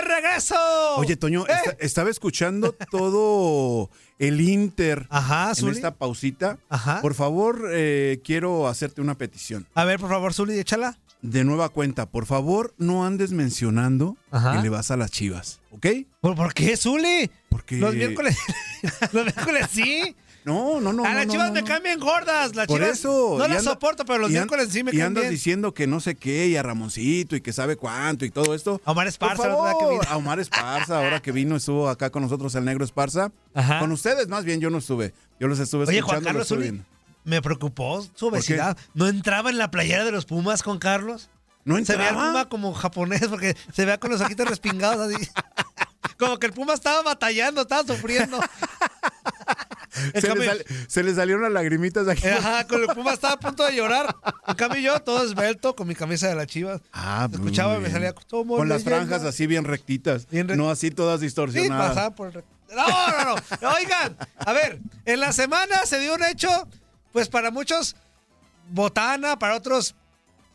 De regreso! Oye, Toño, ¿Eh? esta- estaba escuchando todo el Inter Ajá, en esta pausita. Ajá. Por favor, eh, quiero hacerte una petición. A ver, por favor, Zuli, échala. De nueva cuenta, por favor, no andes mencionando Ajá. que le vas a las chivas, ¿ok? ¿Por, por qué, Zuli? Porque... Los miércoles. los miércoles sí. No, no, no. a no, las no, chivas no, me no. cambian gordas. Las Por chivas eso. no y las anda- soporto, pero los y miércoles sí me Y caen andas bien. diciendo que no sé qué, y a Ramoncito, y que sabe cuánto, y todo esto. A Omar Esparza, Por ¿verdad que vino? a Omar Esparza, ahora que vino, estuvo acá con nosotros el negro Esparza. Ajá. Con ustedes, más bien, yo no estuve. Yo los estuve Oye, escuchando. Juan Carlos Zuli, me preocupó su obesidad. ¿No entraba en la playera de los Pumas con Carlos? ¿No Se veía el entraba? Puma como japonés porque se veía con los ojitos respingados así. Como que el Puma estaba batallando, estaba sufriendo. Se le, cambio- sal- se le salieron las lagrimitas de aquí. Ajá, con el Puma estaba a punto de llorar. En cambio yo, todo esbelto, con mi camisa de las chivas. Ah, Escuchaba y me salía Con las franjas así bien rectitas. Bien rec- no así todas Sí, distorsionadas. pasaba por el... No, no, no. Oigan, a ver, en la semana se dio un hecho, pues para muchos, botana, para otros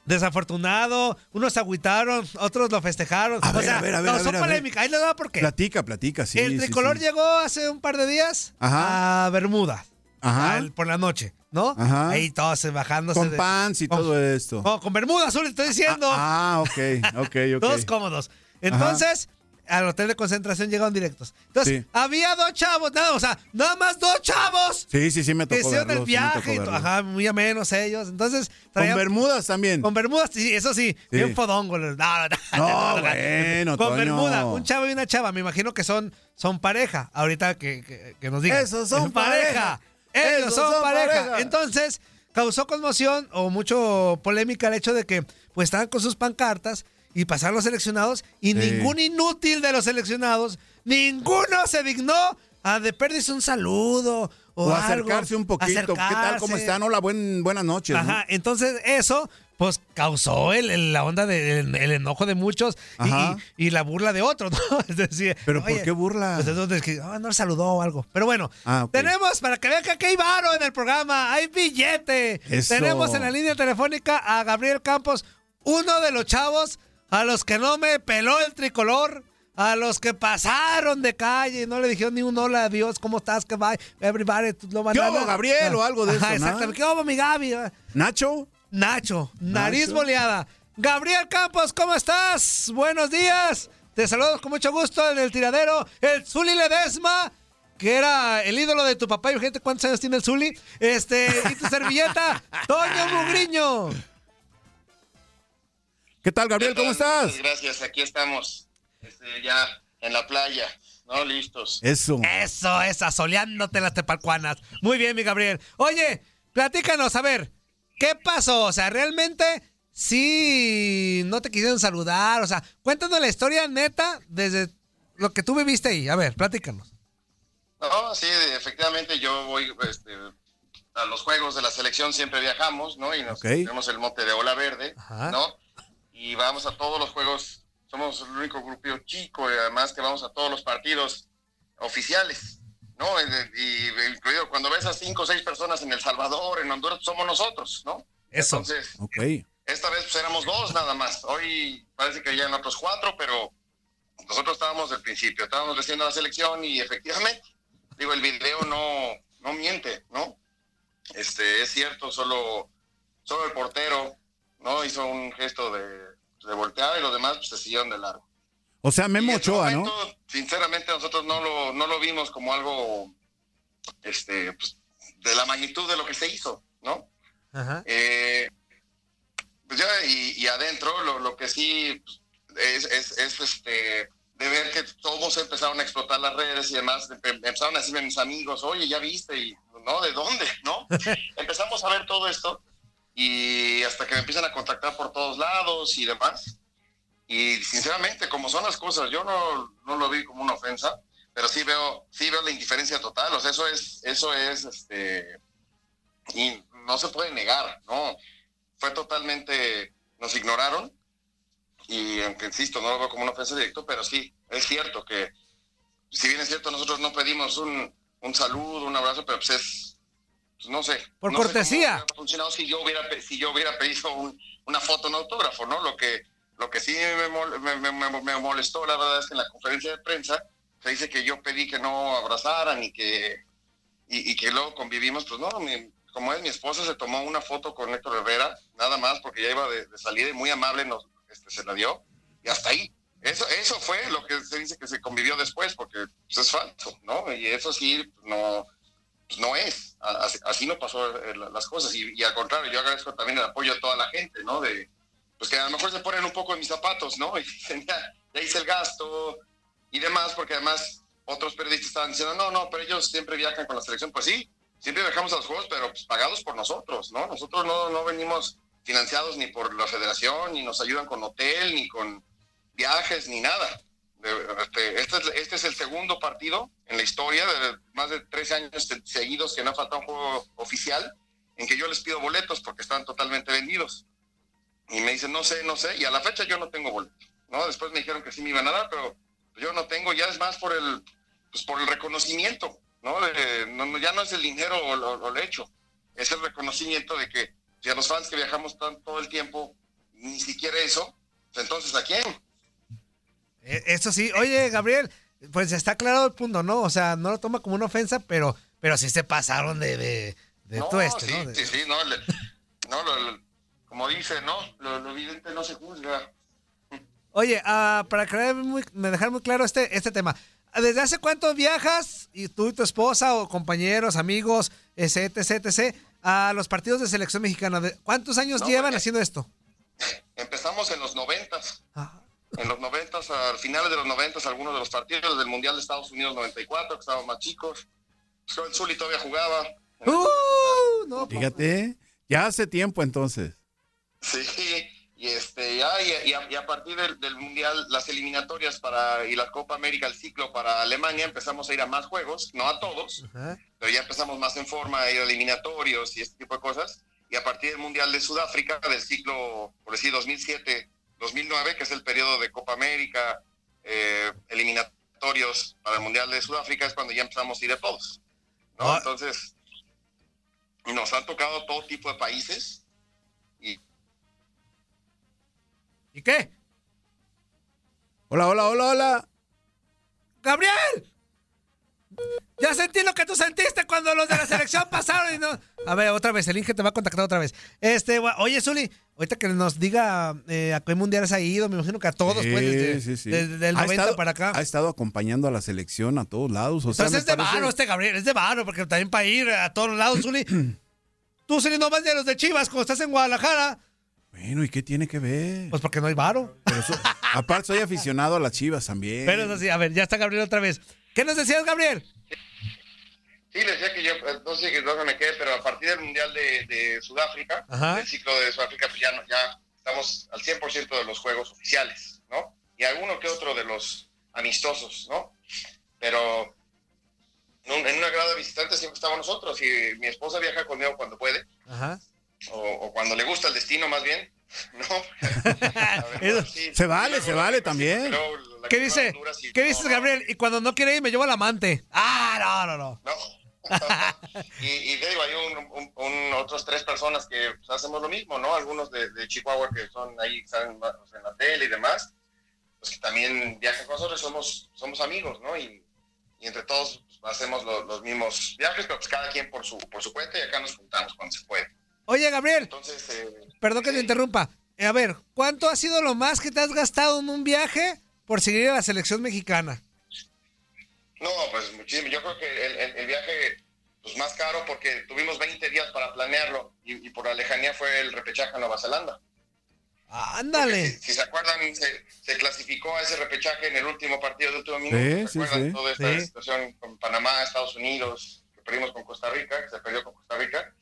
desafortunado, unos se agüitaron, otros lo festejaron. A o ver, sea, a ver, a ver, a causó ver, a ver. polémica. Ahí les va por qué. Platica, platica, sí. el tricolor sí. llegó hace un par de días Ajá. a Bermuda. Ajá. al- por la noche, ¿no? Ajá. Ahí todos se bajándose. Con de- pants y con- todo esto. No, con Bermuda azul, estoy diciendo. Ah, ok, ok, ok. Todos cómodos. Entonces, al hotel de concentración llegaron directos. Entonces, Sí. había dos chavos, nada, o sea, nada más dos chavos Sí, sí, sí, me que tocó hicieron verlo. el sí viaje. verlo. ajá, muy a menos ellos. Entonces, Con traían- bermudas también. Con bermudas, sí, eso sí, Sí. bien fodongo. No, no, no, No, bueno, Con Toño. bermuda, un chavo y una chava. Me imagino que son, son pareja. Ahorita que, que- que nos digan. Esos son Es pareja. Ellos Esos son, son pareja. pareja. Entonces, causó conmoción o mucho polémica el hecho de que pues estaban con sus pancartas y pasaron los seleccionados y Sí. ningún inútil de los seleccionados, ninguno se dignó a de perderse un saludo o, O algo, acercarse un poquito. ¿Qué tal? ¿Cómo acercarse. están? Hola, buen, buenas noches. ¿no? Ajá, entonces eso pues causó el, el- la onda del el enojo de muchos y, y- y la burla de otros, ¿no? Es decir, ¿Pero por qué burla? Pues es donde es que, ah, no saludó o algo. Pero bueno, Ah, tenemos para que vean que aquí hay varo en el programa, hay billete. Eso. Tenemos en la línea telefónica a Gabriel Campos, uno de los chavos a los que no me peló el tricolor, a los que pasaron de calle y no le dijeron ni un hola, adiós, ¿cómo estás? Que bye, everybody, lo van ¿Qué a Gabriel? O algo de eso. Exactamente. ¿Qué hubo, mi Gaby? ¿Nacho? Nacho, nariz Nacho. boleada. Gabriel Campos, ¿cómo estás? Buenos días. Te saludo con mucho gusto en el tiradero. El Zuli Ledesma, que era el ídolo de tu papá. Imagínate cuántos años tiene el Zuli. Este, y tu servilleta, Toño Mugriño. ¿Qué tal, Gabriel? ¿Cómo estás? Muchas gracias, aquí estamos, este, ya en la playa, ¿no? Listos. Eso. Eso, esa, soleándote las tepalcuanas. Muy bien, mi Gabriel. Oye, platícanos, a ver, ¿qué pasó? O sea, realmente sí no te quisieron saludar. O sea, cuéntanos la historia neta desde lo que tú viviste ahí. A ver, platícanos. No, sí, efectivamente yo voy este, a los juegos de la selección, siempre viajamos, ¿no? Y nos Ok. tenemos el mote de Ola Verde, Ajá. ¿no? Y vamos a todos los juegos, somos el único grupillo chico, y además que vamos a todos los partidos oficiales, ¿no? Y, incluido cuando ves a cinco o seis personas en El Salvador, en Honduras, somos nosotros, ¿no? Eso. Entonces, Ok. Esta vez pues, éramos dos nada más. Hoy parece que ya en otros cuatro, pero nosotros estábamos del principio, estábamos recién a la selección y efectivamente, digo, el video no, no miente, ¿no? Este, es cierto, solo, solo el portero, ¿no? Hizo un gesto de, de voltear y los demás pues, se siguieron de largo. O sea, Y Memo ese Ochoa, ¿no? momento, Sinceramente, nosotros no lo, no lo vimos como algo, este, pues, de la magnitud de lo que se hizo, ¿no? Ajá. Eh, pues ya, y, y adentro lo, lo que sí pues, es, es, es, este de ver que todos empezaron a explotar las redes y demás, em- empezaron a decirme mis amigos, oye, ya viste, y no, ¿de dónde? ¿No? Empezamos a ver todo esto y hasta que me empiezan a contactar por todos lados y demás. Y sinceramente, como son las cosas, yo no, no lo vi como una ofensa, pero sí veo, sí veo la indiferencia total, o sea, eso es, eso es, este, y no se puede negar, ¿no? Fue totalmente, nos ignoraron y aunque insisto, no lo veo como una ofensa directa, pero sí, es cierto que, si bien es cierto, nosotros no pedimos un, un saludo, un abrazo, pero pues es, no sé. Por no sé cortesía. cómo funcionado si yo hubiera, si yo hubiera pedido un- una foto, un autógrafo, ¿no? Lo que, lo que sí me, mol- me, me- molestó, la verdad, es que en la conferencia de prensa se dice que yo pedí que no abrazaran y que, y, y que luego convivimos, pues no, mi- como es mi esposa, se tomó una foto con Héctor Herrera, nada más, porque ya iba de, de salida y muy amable nos, este, se la dio, y hasta ahí. Eso, eso fue lo que se dice que se convivió después, porque pues, es falso, ¿no? Y eso sí, no, no es. A- Así, no pasó eh, la- las cosas. Y, al contrario, yo agradezco también el apoyo de toda la gente, ¿no? De, pues que a lo mejor se ponen un poco en mis zapatos, ¿no? Y ya hice el gasto y demás, porque además otros periodistas estaban diciendo, no, no, pero ellos siempre viajan con la selección. Pues sí, siempre viajamos a los juegos, pero pues, pagados por nosotros, ¿no? Nosotros no, no venimos financiados ni por la federación, ni nos ayudan con hotel, ni con viajes, ni nada. Este, este, es, este es el segundo partido en la historia de más de 13 años se- seguidos que no ha faltado un juego oficial en que yo les pido boletos porque están totalmente vendidos. Y me dicen, no sé, no sé, y a la fecha yo no tengo boleto. ¿no? Después me dijeron que sí me iban a dar, pero yo no tengo, ya es más por el, pues por el reconocimiento, ¿no? De- no- ya no es el dinero o, lo- o el hecho, es el reconocimiento de que si a los fans que viajamos tan, todo el tiempo, ni siquiera eso, pues entonces ¿a quién? Eh, Eso sí, oye, Gabriel, pues está claro el punto, ¿no? O sea, no lo toma como una ofensa, pero, pero sí se pasaron de, de, de no, todo sí, ¿no? De- sí, sí, no, le- no lo- lo- como dice, ¿no? Lo, lo evidente no se juzga. Oye, ah, para crear muy, me dejar muy claro este, este tema. ¿Desde hace cuánto viajas, y tú y tu esposa, o compañeros, amigos, etc, etc, a los partidos de selección mexicana? ¿De- ¿Cuántos años No, llevan porque- haciendo esto? Empezamos en los noventas. Ah. En los noventas, al finales de los noventas, algunos de los partidos del Mundial de Estados Unidos 94, que estábamos más chicos. Pues, el Zuli todavía jugaba. ¡Uh! No, Fíjate, ya hace tiempo entonces. Sí, y este ya y, y a, y a partir del, del mundial las eliminatorias para y la Copa América el ciclo para Alemania empezamos a ir a más juegos no a todos Ajá. pero ya empezamos más en forma a ir a eliminatorios y este tipo de cosas y a partir del mundial de Sudáfrica del ciclo por decir 2007 2009 que es el periodo de Copa América eh, eliminatorios para el mundial de Sudáfrica es cuando ya empezamos a ir a todos no Ah. entonces nos han tocado todo tipo de países y ¿Y qué? Hola, hola, hola, hola. ¡Gabriel! Ya sentí lo que tú sentiste cuando los de la selección pasaron y no. A ver, otra vez, el Inge te va a contactar otra vez. Este, oye, Zuli, ahorita que nos diga eh, a qué mundiales ha ido, me imagino que a todos, Sí, pues, desde, sí, sí. desde el Ha 90 estado- para acá. Ha estado acompañando a la selección a todos lados. O sea, Entonces me es de parece- varo este Gabriel, es de varo, porque también para ir a todos lados, Zuli. Tú, Zuli, no vas de los de Chivas cuando estás en Guadalajara. Bueno, ¿y qué tiene que ver? Pues porque no hay varo. Pero eso- aparte, soy aficionado a las chivas también. Pero eso sí, a ver, ya está Gabriel otra vez. ¿Qué nos decías, Gabriel? Sí, les decía que yo, eh, no sé dónde me quedé, pero a partir del Mundial de, de Sudáfrica, Ajá. del ciclo de Sudáfrica, pues ya, no- ya estamos al 100% de los juegos oficiales, ¿no? Y alguno que otro de los amistosos, ¿no? Pero en, un- en una grada de visitantes siempre estamos nosotros y mi esposa viaja conmigo cuando puede, Ajá. o, o cuando le gusta el destino más bien, ¿no? A ver, Eso- sí, Se vale, se vale también. ¿Qué dice? ¿Qué no, dices, Gabriel? Y cuando no quiere ir, me llevo al amante. Ah, no, no, no. No. Y, y te digo, hay un, un- un- otras tres personas que pues, hacemos lo mismo, ¿no? Algunos de, de Chihuahua que son ahí, están más en la tele y demás, pues que también viajan con nosotros, somos, somos amigos, ¿no? Y, y entre todos pues, hacemos lo- los mismos viajes, pero pues cada quien por su, por su cuenta y acá nos juntamos cuando se puede. Oye, Gabriel, Entonces, eh, perdón que te interrumpa. Eh, A ver, ¿cuánto ha sido lo más que te has gastado en un viaje por seguir a la selección mexicana? No, pues muchísimo. Yo creo que el, el- el viaje pues, más caro porque tuvimos 20 días para planearlo y, y por la lejanía fue el repechaje a Nueva Zelanda. Ándale. Si, si se acuerdan, se, se clasificó a ese repechaje en el último partido de último minuto. Sí, ¿Se sí, acuerdan sí. toda esta Sí. situación con Panamá, Estados Unidos, que perdimos con Costa Rica, que se perdió con Costa Rica?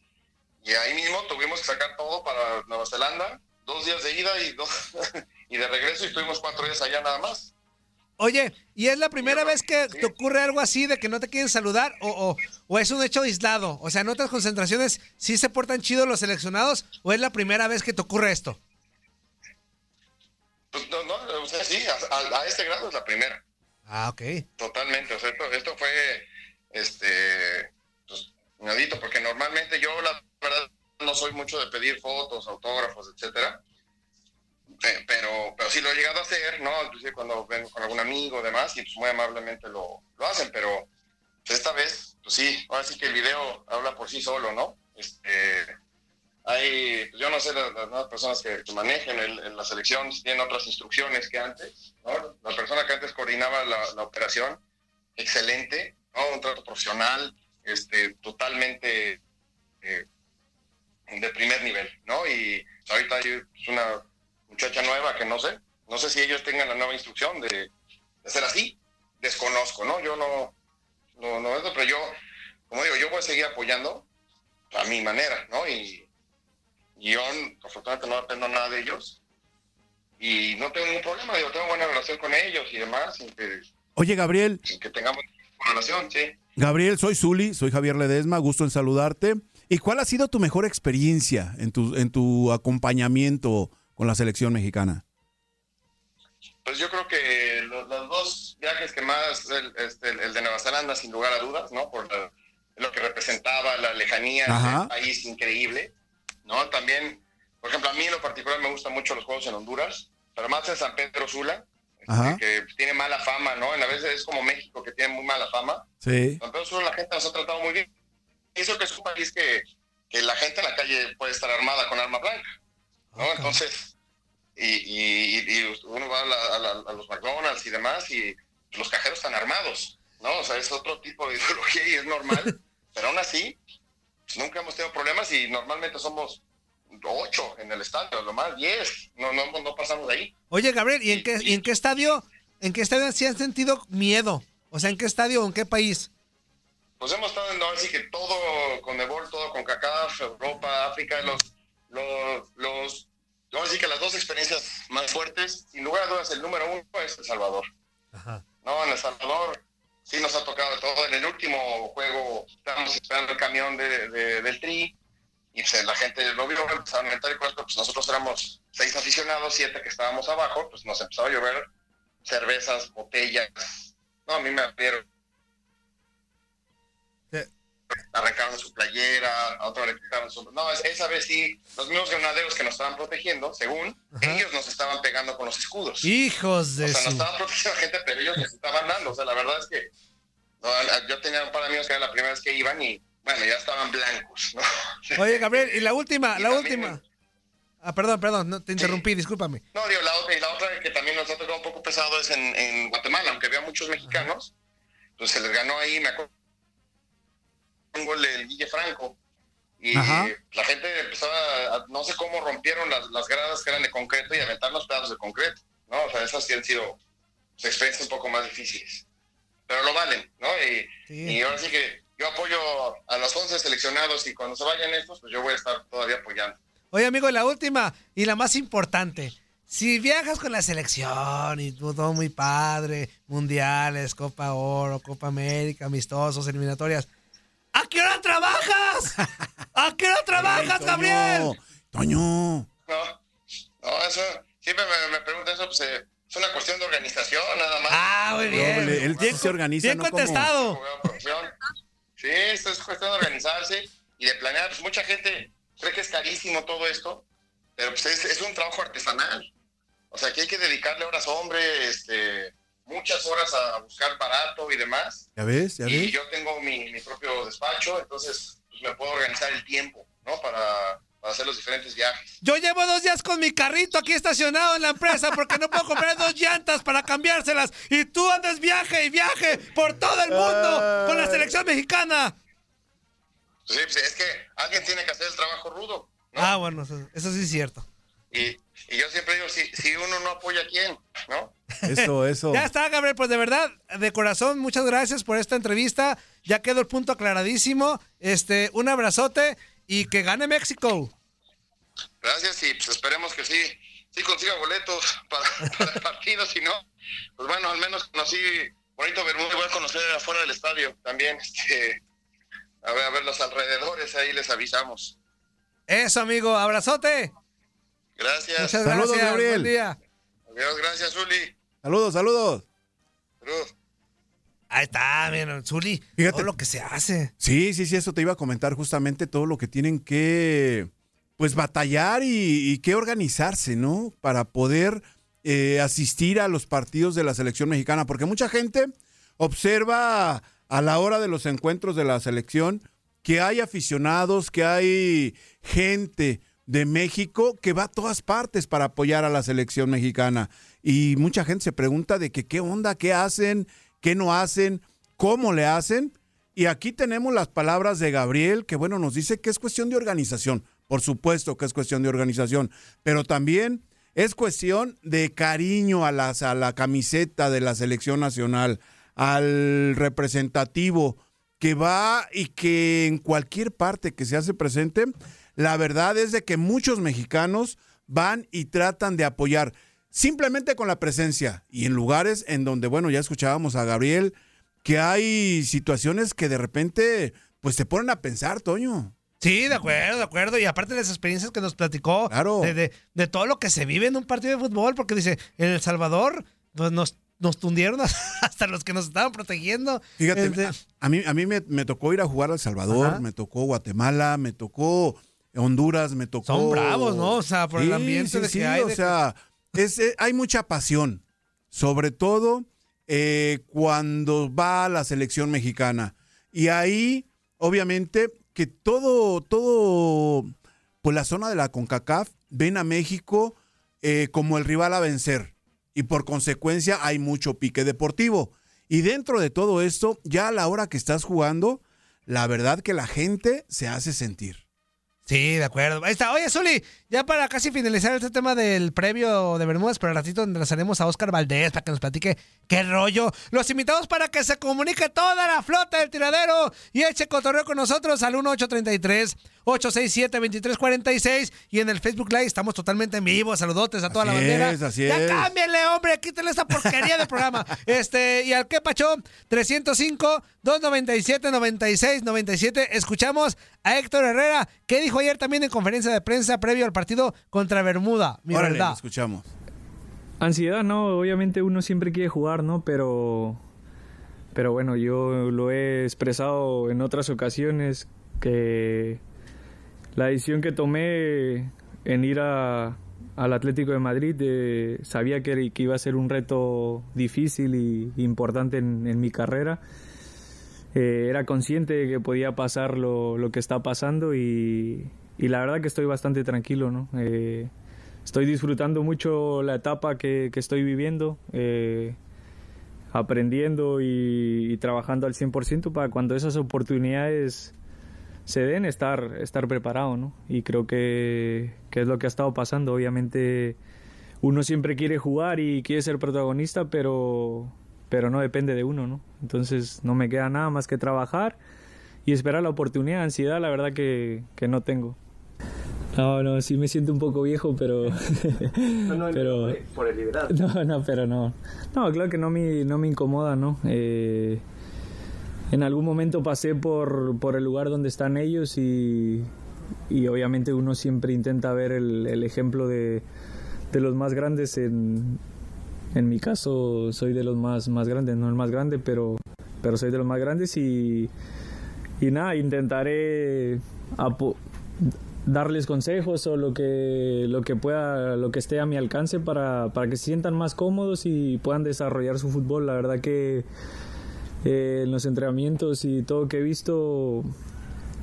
Y ahí mismo tuvimos que sacar todo para Nueva Zelanda, dos días de ida y, dos, y de regreso, y estuvimos cuatro días allá nada más. Oye, ¿y es la primera vez que te ocurre algo así de que no te quieren saludar o, o, o es un hecho aislado? O sea, en otras concentraciones sí se portan chidos los seleccionados o es la primera vez que te ocurre esto? Pues no, no, o sea, sí, a, a- a este grado es la primera. Ah, ok. Totalmente, o sea, esto, esto fue, este, pues, porque normalmente yo, la verdad, no soy mucho de pedir fotos, autógrafos, etcétera, pero, pero sí lo he llegado a hacer, ¿no? Inclusive cuando vengo con algún amigo y demás, y pues muy amablemente lo, lo hacen, pero pues, esta vez, pues sí, ahora sí que el video habla por sí solo, ¿no? Este, hay, pues, yo no sé, las, nuevas personas que, que manejen el- la selección si tienen otras instrucciones que antes, ¿no? La persona que antes coordinaba la, operación, excelente, ¿no? Un trato profesional, este, totalmente eh, de primer nivel, ¿no? Y ahorita hay una muchacha nueva que no sé, no sé si ellos tengan la nueva instrucción de, de ser así, desconozco, ¿no? Yo no, no, no, pero yo, como digo, yo voy a seguir apoyando a mi manera, ¿no? Y, y yo, afortunadamente, no dependo nada de ellos. Y no tengo ningún problema, digo, tengo buena relación con ellos y demás, sin que, Oye, Gabriel, sin que tengamos relación, sí. Gabriel, soy Zuli, soy Javier Ledesma, gusto en saludarte. ¿Y cuál ha sido tu mejor experiencia en tu, en tu acompañamiento con la selección mexicana? Pues yo creo que lo- los, dos viajes que más, el, este, el de Nueva Zelanda, sin lugar a dudas, ¿no? Por la- lo que representaba la lejanía del país increíble, ¿no? También, por ejemplo, a mí en lo particular me gustan mucho los juegos en Honduras, pero más en San Pedro Sula, este, Ajá. que tiene mala fama, ¿no? En a veces es como México, que tiene muy mala fama. Sí. San Pedro Sula la gente nos ha tratado muy bien. Eso que es un país que, que la gente en la calle puede estar armada con arma blanca, ¿no? Entonces, y, y- y uno va a, la- a la- a los McDonald's y demás y los cajeros están armados, ¿no? O sea, es otro tipo de ideología y es normal, pero aún así, pues, nunca hemos tenido problemas y normalmente somos ocho en el estadio, lo más diez, no, no, no pasamos de ahí. Oye, Gabriel, ¿y en qué, y en qué estadio, en qué estadio sí han sentido miedo? O sea, ¿en qué estadio o en qué país? Pues hemos estado en, así que todo con Nebol, todo con CACAF, Europa, África, los, los, los, sí que las dos experiencias más fuertes, sin lugar a dudas, el número uno es El Salvador. No, en El Salvador sí nos ha tocado todo. En el último juego estábamos esperando el camión de, de- del Tri y pues, la gente lo vio, empezaron a aumentar el cuarto, pues nosotros éramos seis aficionados, siete que estábamos abajo, pues nos empezó a llover cervezas, botellas. No, a mí me abrieron arrancaron su playera, a otro le quitaron su... No, es- esa vez sí, los mismos granaderos que nos estaban protegiendo, según, ellos nos estaban pegando con los escudos. Hijos de O sea, su... nos estaban protegiendo a gente, pero ellos nos estaban dando. O sea, la verdad es que no, yo tenía un par de amigos que era la primera vez que iban y, bueno, ya estaban blancos, ¿no? Oye, Gabriel, y la última, Y la última. Ah, perdón, perdón, no, te interrumpí, discúlpame. No, digo, la otra, y la otra que también nos ha tocado un poco pesado es en, en Guatemala, aunque había muchos mexicanos, pues se les ganó ahí, me acuerdo, un gol del Guille Franco. Y Ajá. la gente empezó a, no sé cómo rompieron las, las gradas que eran de concreto y aventar los pedazos de concreto, ¿no? O sea, esas sí han sido pues, experiencias un poco más difíciles. Pero lo valen, ¿no? Y, Sí. y ahora sí que yo apoyo a los 11 seleccionados y cuando se vayan estos, pues yo voy a estar todavía apoyando. Oye, amigo, la última y la más importante. Si viajas con la selección y todo muy padre, mundiales, Copa Oro, Copa América, amistosos, eliminatorias, ¿a qué hora trabajas? ¿A qué hora trabajas, Toño, Gabriel? Toño. No, no, eso, siempre me, me preguntan eso, pues eh, es una cuestión de organización, nada más. Ah, muy bien. Doble, él sí se organiza, Bien no como- contestado. Profesión. Sí, esto es cuestión de organizarse y de planear. Pues mucha gente cree que es carísimo todo esto, pero pues es, es un trabajo artesanal. O sea, que hay que dedicarle horas hombre, este, muchas horas a buscar barato y demás. ¿Ya ves? ¿Ya y ves? yo tengo mi, mi propio despacho, entonces pues, me puedo organizar el tiempo, ¿no? Para, para hacer los diferentes viajes. Yo llevo dos días con mi carrito aquí estacionado en la empresa porque no puedo comprar dos llantas para cambiárselas. Y tú andas viaje y viaje por todo el mundo con la selección mexicana. Pues sí, pues es que alguien tiene que hacer el trabajo rudo. Ah, bueno, eso, eso sí es cierto. Y, y yo siempre digo, si, si uno no apoya a quién, ¿no? Eso, eso. Ya está, Gabriel, pues de verdad, de corazón, muchas gracias por esta entrevista. Ya quedó el punto aclaradísimo. Este, un abrazote y que gane México. Gracias y pues esperemos que sí, sí consiga boletos para, para el partido, si no, pues bueno, al menos conocí bonito Bermuda voy a conocer afuera del estadio también, este, a ver, a ver los alrededores, ahí les avisamos. Eso, amigo, abrazote. Gracias. Muchas Saludos, gracias. Gabriel. Buen día. Adiós, gracias, Uli. Saludos, saludos. Salud. Ahí está, miren, Zuli. Fíjate. Todo lo que se hace. Sí, sí, sí, eso te iba a comentar justamente todo lo que tienen que, pues, batallar y, y que organizarse, ¿no? Para poder eh, asistir a los partidos de la selección mexicana, porque mucha gente observa a la hora de los encuentros de la selección que hay aficionados, que hay gente de México que va a todas partes para apoyar a la selección mexicana. Y mucha gente se pregunta de que qué onda, qué hacen, qué no hacen, cómo le hacen. Y aquí tenemos las palabras de Gabriel, que bueno, nos dice que es cuestión de organización. Por supuesto que es cuestión de organización, pero también es cuestión de cariño a, las, a la camiseta de la selección nacional, al representativo que va y que en cualquier parte que se hace presente, la verdad es de que muchos mexicanos van y tratan de apoyar simplemente con la presencia y en lugares en donde, bueno, ya escuchábamos a Gabriel, que hay situaciones que de repente, pues te ponen a pensar, Toño. Sí, de acuerdo, de acuerdo. Y aparte de las experiencias que nos platicó, Claro. de, de- de todo lo que se vive en un partido de fútbol, porque dice, en El Salvador, pues nos, nos tundieron hasta los que nos estaban protegiendo. Fíjate, Este, a, a mí, a mí me, me tocó ir a jugar a El Salvador, Ajá. me tocó Guatemala, me tocó Honduras, me tocó... Son bravos, ¿no? O sea, por el ambiente de que hay O de sea, es, eh, hay mucha pasión, sobre todo eh, cuando va a la selección mexicana. Y ahí, obviamente, que todo, todo, pues la zona de la CONCACAF ven a México eh, como el rival a vencer. Y por consecuencia hay mucho pique deportivo. Y dentro de todo esto, ya a la hora que estás jugando, la verdad que la gente se hace sentir. Sí, de acuerdo. Ahí está. Oye, Zuli, ya para casi finalizar este tema del previo de Bermudas, pero al ratito enlazaremos a Oscar Valdés para que nos platique qué rollo. Los invitamos para que se comunique toda la flota del tiradero y eche cotorreo con nosotros al 1833 867 2346 y en el Facebook Live estamos totalmente en vivo. Saludotes a toda la bandera. es, así ya es. cámbienle, hombre, quítenle esta porquería del programa. Este, y al que pacho 305 297 96 97. Escuchamos a Héctor Herrera, que dijo ayer también en conferencia de prensa previo al partido contra Bermuda. Mi Órale, verdad. lo escuchamos. Ansiedad, no, obviamente uno siempre quiere jugar, ¿no? Pero pero bueno, yo lo he expresado en otras ocasiones que la decisión que tomé en ir a, al Atlético de Madrid eh, sabía que, que, iba a ser un reto difícil y importante en, en mi carrera. Eh, era consciente de que podía pasar lo, lo que está pasando y, y, la verdad que estoy bastante tranquilo. ¿no? Eh, estoy disfrutando mucho la etapa que, que estoy viviendo, eh, aprendiendo y, y, trabajando al 100% para cuando esas oportunidades se den estar, estar preparado, ¿no? Y creo que, que, es lo que ha estado pasando. Obviamente uno siempre quiere jugar y quiere ser protagonista, pero, pero no depende de uno, ¿no? Entonces no me queda nada más que trabajar y esperar la oportunidad. Ansiedad, la verdad que, que no tengo. No, no, sí me siento un poco viejo, pero... no, no, pero por el liderazgo. No, no, pero no. No, claro que no me, no me incomoda, ¿no? Eh, en algún momento pasé por, por el lugar donde están ellos y, y obviamente uno siempre intenta ver el, ejemplo de, de, los más grandes. En, en mi caso soy de los más, más grandes, no el más grande, pero, pero soy de los más grandes y, y nada, intentaré darles consejos o lo que, lo que pueda, lo que esté a mi alcance para, para que se sientan más cómodos y puedan desarrollar su fútbol. La verdad que eh, en los entrenamientos y todo que he visto,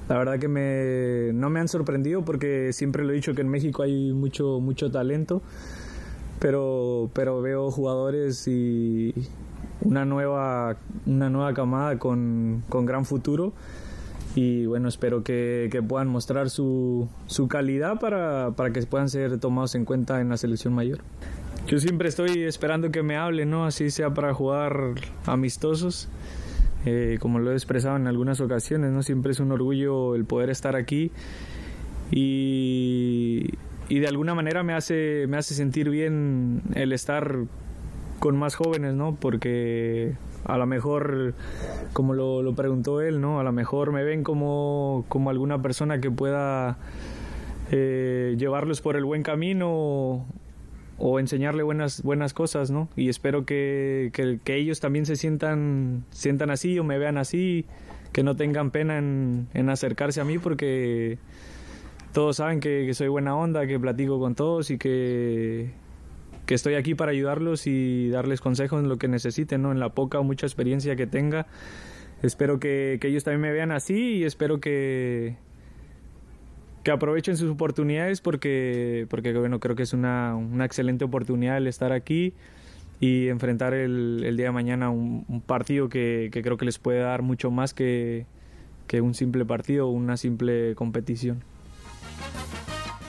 la verdad que me, no me han sorprendido porque siempre lo he dicho que en México hay mucho, mucho talento, pero, pero veo jugadores y una nueva, una nueva camada con, con gran futuro y bueno, espero que, que puedan mostrar su, su calidad para, para que puedan ser tomados en cuenta en la selección mayor. Yo siempre estoy esperando que me hablen, ¿no? Así sea para jugar amistosos. Eh, como lo he expresado en algunas ocasiones, ¿no? Siempre es un orgullo el poder estar aquí y, y de alguna manera me hace, me hace sentir bien el estar con más jóvenes, ¿no? Porque a lo mejor, como lo, lo, preguntó él, ¿no? A lo mejor me ven como, como alguna persona que pueda eh, llevarlos por el buen camino enseñarle buenas, buenas cosas, ¿no? Y espero que, que, que, ellos también se sientan, sientan así o me vean así, que no tengan pena en, en acercarse a mí porque todos saben que, que, soy buena onda, que platico con todos y que, que estoy aquí para ayudarlos y darles consejos en lo que necesiten, ¿no? En la poca o mucha experiencia que tenga. Espero que, que ellos también me vean así y espero que, que aprovechen sus oportunidades porque, porque bueno, creo que es una, una excelente oportunidad el estar aquí y enfrentar el, el día de mañana un, un partido que, que, creo que les puede dar mucho más que, que un simple partido o una simple competición.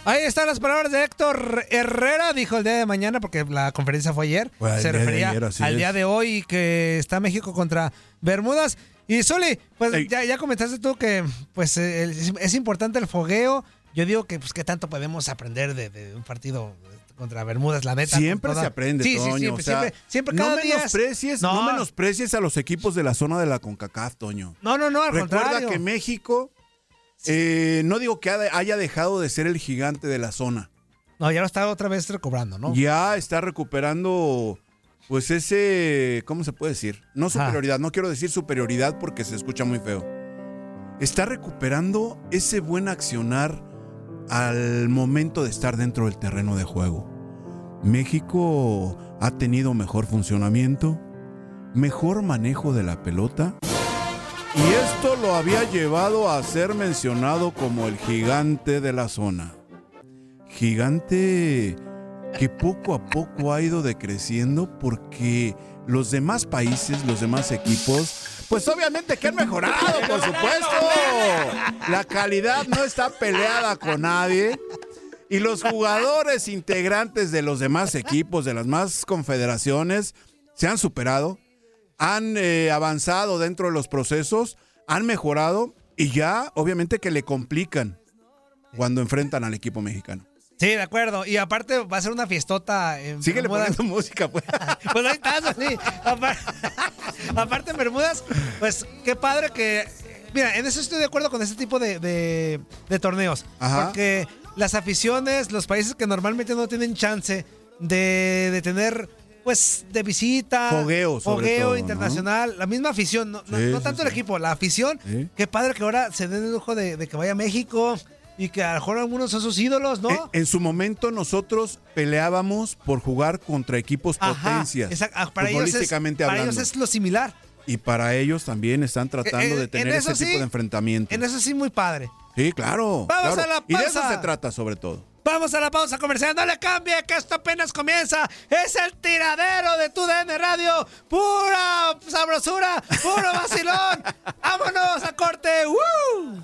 Ahí están las palabras de Héctor Herrera, dijo el día de mañana, porque la conferencia fue ayer. Bueno, se refería ayer, al es. día de hoy que está México contra Bermudas. Y Zuli, pues ya, ya, comentaste tú que pues es, es, importante el fogueo. Yo digo que pues qué tanto podemos aprender de, de un partido contra Bermudas, la neta. Siempre se aprende, sí, Toño. Sí, siempre, o sea, siempre, siempre, cada no día menosprecies, no. no menosprecies a los equipos de la zona de la CONCACAF, Toño. No, no, no, al Recuerda contrario. que México, eh, no digo que haya dejado de ser el gigante de la zona. No, ya lo está otra vez recobrando, ¿no? Ya está recuperando, pues ese, ¿cómo se puede decir? No superioridad, no quiero decir superioridad porque se escucha muy feo. Está recuperando ese buen accionar al momento de estar dentro del terreno de juego. México ha tenido mejor funcionamiento, mejor manejo de la pelota. Y esto lo había llevado a ser mencionado como el gigante de la zona gigante que poco a poco ha ido decreciendo porque los demás países, los demás equipos, pues obviamente que han mejorado, por supuesto. La calidad no está peleada con nadie. Y los jugadores integrantes de los demás equipos, de las más confederaciones, se han superado, han eh, avanzado dentro de los procesos, han mejorado y ya obviamente que le complican cuando enfrentan al equipo mexicano. Sí, de acuerdo. Y aparte va a ser una fiestota. En Síguele Bermudas. poniendo música, pues. pues ahí estás, sí. Aparte, en Bermudas, pues qué padre que. Mira, en eso estoy de acuerdo con este tipo de, de, de torneos. Ajá. Porque las aficiones, los países que normalmente no tienen chance de, de tener pues de visita. Fogueo, sobre Fogueo todo, ¿no? internacional. La misma afición, no, no- Sí, no tanto sí. el equipo, la afición. Qué padre que ahora se den el lujo de, de que vaya a México y que a lo mejor algunos son sus ídolos, ¿no? En, en su momento nosotros peleábamos por jugar contra equipos Ajá, potencias, exacto. Ah, Para, ellos es, para ellos es lo similar. Y para ellos también están tratando Eh, eh, de en tener ese sí, tipo de enfrentamiento. En eso sí, muy padre. Sí, claro. Vamos claro. a la Y de eso pausa. se trata sobre todo. Vamos a la pausa comercial. No le cambie, que esto apenas comienza. Es el tiradero de tu DN Radio. Pura sabrosura, puro vacilón. Vámonos a corte. ¡Woo!